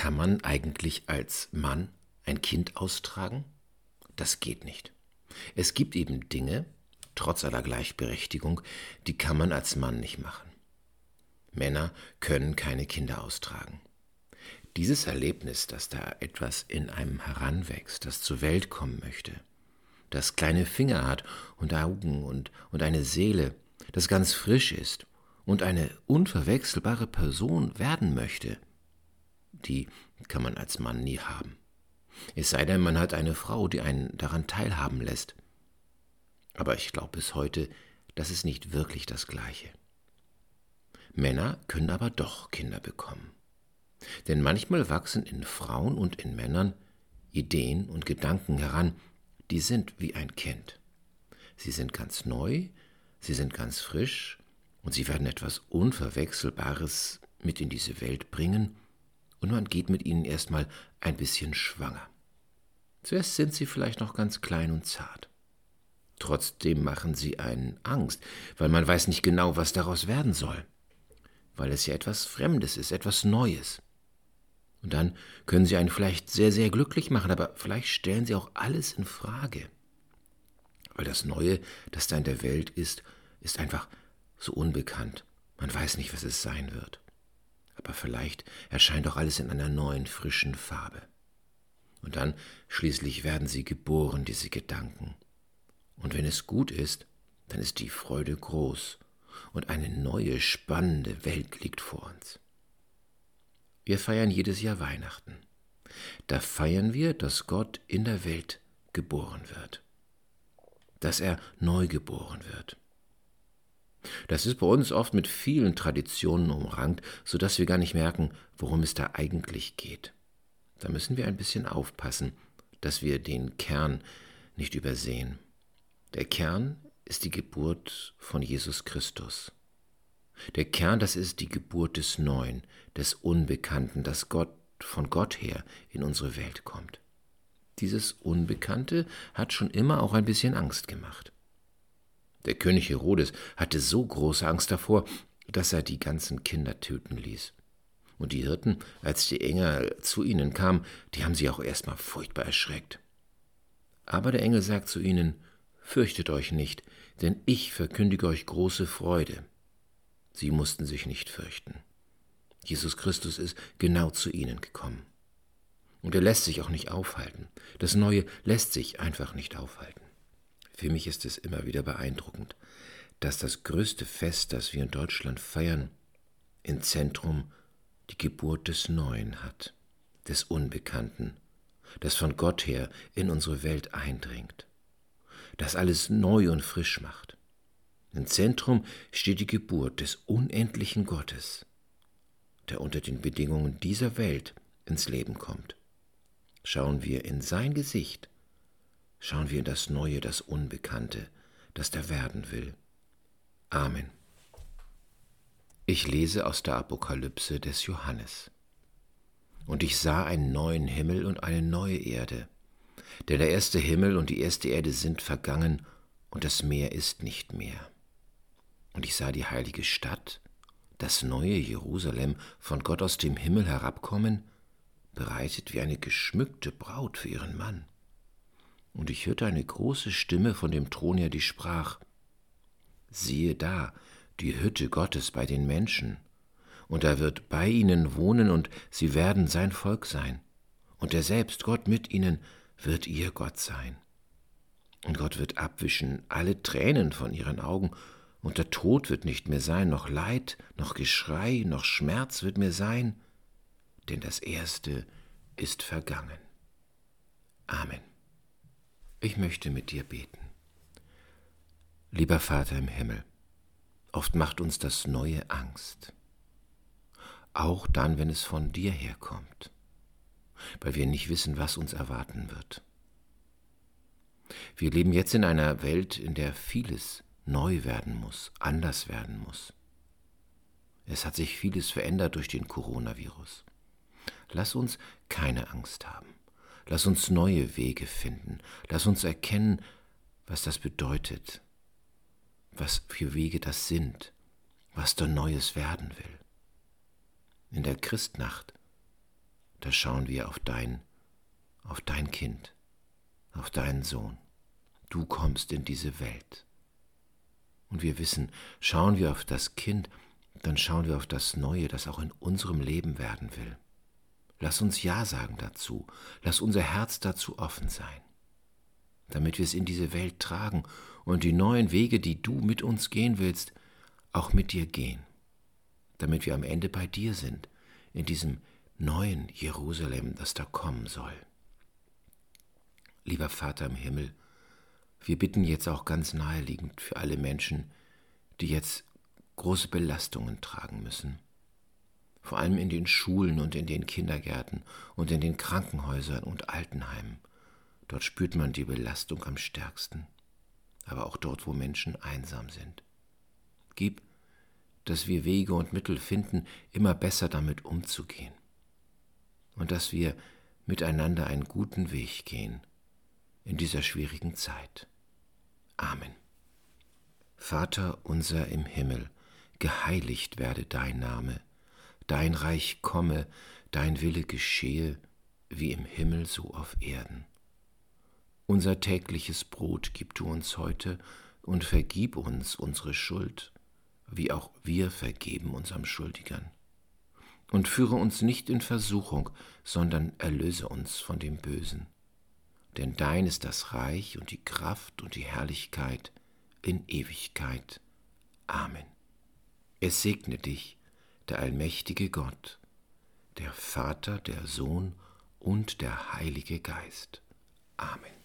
Kann man eigentlich als Mann ein Kind austragen? Das geht nicht. Es gibt eben Dinge, trotz aller Gleichberechtigung, die kann man als Mann nicht machen. Männer können keine Kinder austragen. Dieses Erlebnis, dass da etwas in einem heranwächst, das zur Welt kommen möchte, das kleine Finger hat und Augen und, und eine Seele, das ganz frisch ist und eine unverwechselbare Person werden möchte, die kann man als Mann nie haben. Es sei denn, man hat eine Frau, die einen daran teilhaben lässt. Aber ich glaube bis heute, das ist nicht wirklich das Gleiche. Männer können aber doch Kinder bekommen. Denn manchmal wachsen in Frauen und in Männern Ideen und Gedanken heran, die sind wie ein Kind. Sie sind ganz neu, sie sind ganz frisch und sie werden etwas Unverwechselbares mit in diese Welt bringen und man geht mit ihnen erstmal ein bisschen schwanger. Zuerst sind sie vielleicht noch ganz klein und zart. Trotzdem machen sie einen Angst, weil man weiß nicht genau, was daraus werden soll, weil es ja etwas Fremdes ist, etwas Neues. Und dann können sie einen vielleicht sehr, sehr glücklich machen, aber vielleicht stellen sie auch alles in Frage. Weil das Neue, das da in der Welt ist, ist einfach so unbekannt. Man weiß nicht, was es sein wird aber vielleicht erscheint auch alles in einer neuen, frischen Farbe. Und dann schließlich werden sie geboren, diese Gedanken. Und wenn es gut ist, dann ist die Freude groß und eine neue, spannende Welt liegt vor uns. Wir feiern jedes Jahr Weihnachten. Da feiern wir, dass Gott in der Welt geboren wird, dass er neu geboren wird. Das ist bei uns oft mit vielen Traditionen umrankt, so dass wir gar nicht merken, worum es da eigentlich geht. Da müssen wir ein bisschen aufpassen, dass wir den Kern nicht übersehen. Der Kern ist die Geburt von Jesus Christus. Der Kern, das ist die Geburt des Neuen, des Unbekannten, das Gott von Gott her in unsere Welt kommt. Dieses Unbekannte hat schon immer auch ein bisschen Angst gemacht. Der König Herodes hatte so große Angst davor, dass er die ganzen Kinder töten ließ. Und die Hirten, als die Engel zu ihnen kamen, die haben sie auch erstmal furchtbar erschreckt. Aber der Engel sagt zu ihnen, Fürchtet euch nicht, denn ich verkündige euch große Freude. Sie mussten sich nicht fürchten. Jesus Christus ist genau zu ihnen gekommen. Und er lässt sich auch nicht aufhalten. Das Neue lässt sich einfach nicht aufhalten. Für mich ist es immer wieder beeindruckend, dass das größte Fest, das wir in Deutschland feiern, im Zentrum die Geburt des Neuen hat, des Unbekannten, das von Gott her in unsere Welt eindringt, das alles neu und frisch macht. Im Zentrum steht die Geburt des unendlichen Gottes, der unter den Bedingungen dieser Welt ins Leben kommt. Schauen wir in sein Gesicht, schauen wir in das Neue, das Unbekannte, das da werden will. Amen. Ich lese aus der Apokalypse des Johannes. Und ich sah einen neuen Himmel und eine neue Erde, denn der erste Himmel und die erste Erde sind vergangen, und das Meer ist nicht mehr. Und ich sah die heilige Stadt, das neue Jerusalem, von Gott aus dem Himmel herabkommen, bereitet wie eine geschmückte Braut für ihren Mann. Und ich hörte eine große Stimme von dem Thron her, die sprach, Siehe da, die Hütte Gottes bei den Menschen, und er wird bei ihnen wohnen, und sie werden sein Volk sein, und er selbst, Gott mit ihnen, wird ihr Gott sein. Und Gott wird abwischen alle Tränen von ihren Augen, und der Tod wird nicht mehr sein, noch Leid, noch Geschrei, noch Schmerz wird mehr sein, denn das Erste ist vergangen. Amen. Ich möchte mit dir beten. Lieber Vater im Himmel, oft macht uns das Neue Angst, auch dann, wenn es von dir herkommt, weil wir nicht wissen, was uns erwarten wird. Wir leben jetzt in einer Welt, in der vieles neu werden muss, anders werden muss. Es hat sich vieles verändert durch den Coronavirus. Lass uns keine Angst haben. Lass uns neue Wege finden. Lass uns erkennen, was das bedeutet, was für Wege das sind, was da Neues werden will. In der Christnacht, da schauen wir auf dein, auf dein Kind, auf deinen Sohn. Du kommst in diese Welt. Und wir wissen, schauen wir auf das Kind, dann schauen wir auf das Neue, das auch in unserem Leben werden will. Lass uns Ja sagen dazu, lass unser Herz dazu offen sein, damit wir es in diese Welt tragen und die neuen Wege, die du mit uns gehen willst, auch mit dir gehen, damit wir am Ende bei dir sind, in diesem neuen Jerusalem, das da kommen soll. Lieber Vater im Himmel, wir bitten jetzt auch ganz naheliegend für alle Menschen, die jetzt große Belastungen tragen müssen, vor allem in den Schulen und in den Kindergärten und in den Krankenhäusern und Altenheimen. Dort spürt man die Belastung am stärksten, aber auch dort, wo Menschen einsam sind. Gib, dass wir Wege und Mittel finden, immer besser damit umzugehen und dass wir miteinander einen guten Weg gehen in dieser schwierigen Zeit. Amen. Vater unser im Himmel, geheiligt werde dein Name, dein Reich komme, dein Wille geschehe, wie im Himmel so auf Erden. Unser tägliches Brot gib du uns heute und vergib uns unsere Schuld, wie auch wir vergeben unserem Schuldigern. Und führe uns nicht in Versuchung, sondern erlöse uns von dem Bösen denn dein ist das Reich und die Kraft und die Herrlichkeit in Ewigkeit. Amen. Es segne dich, der allmächtige Gott, der Vater, der Sohn und der Heilige Geist. Amen.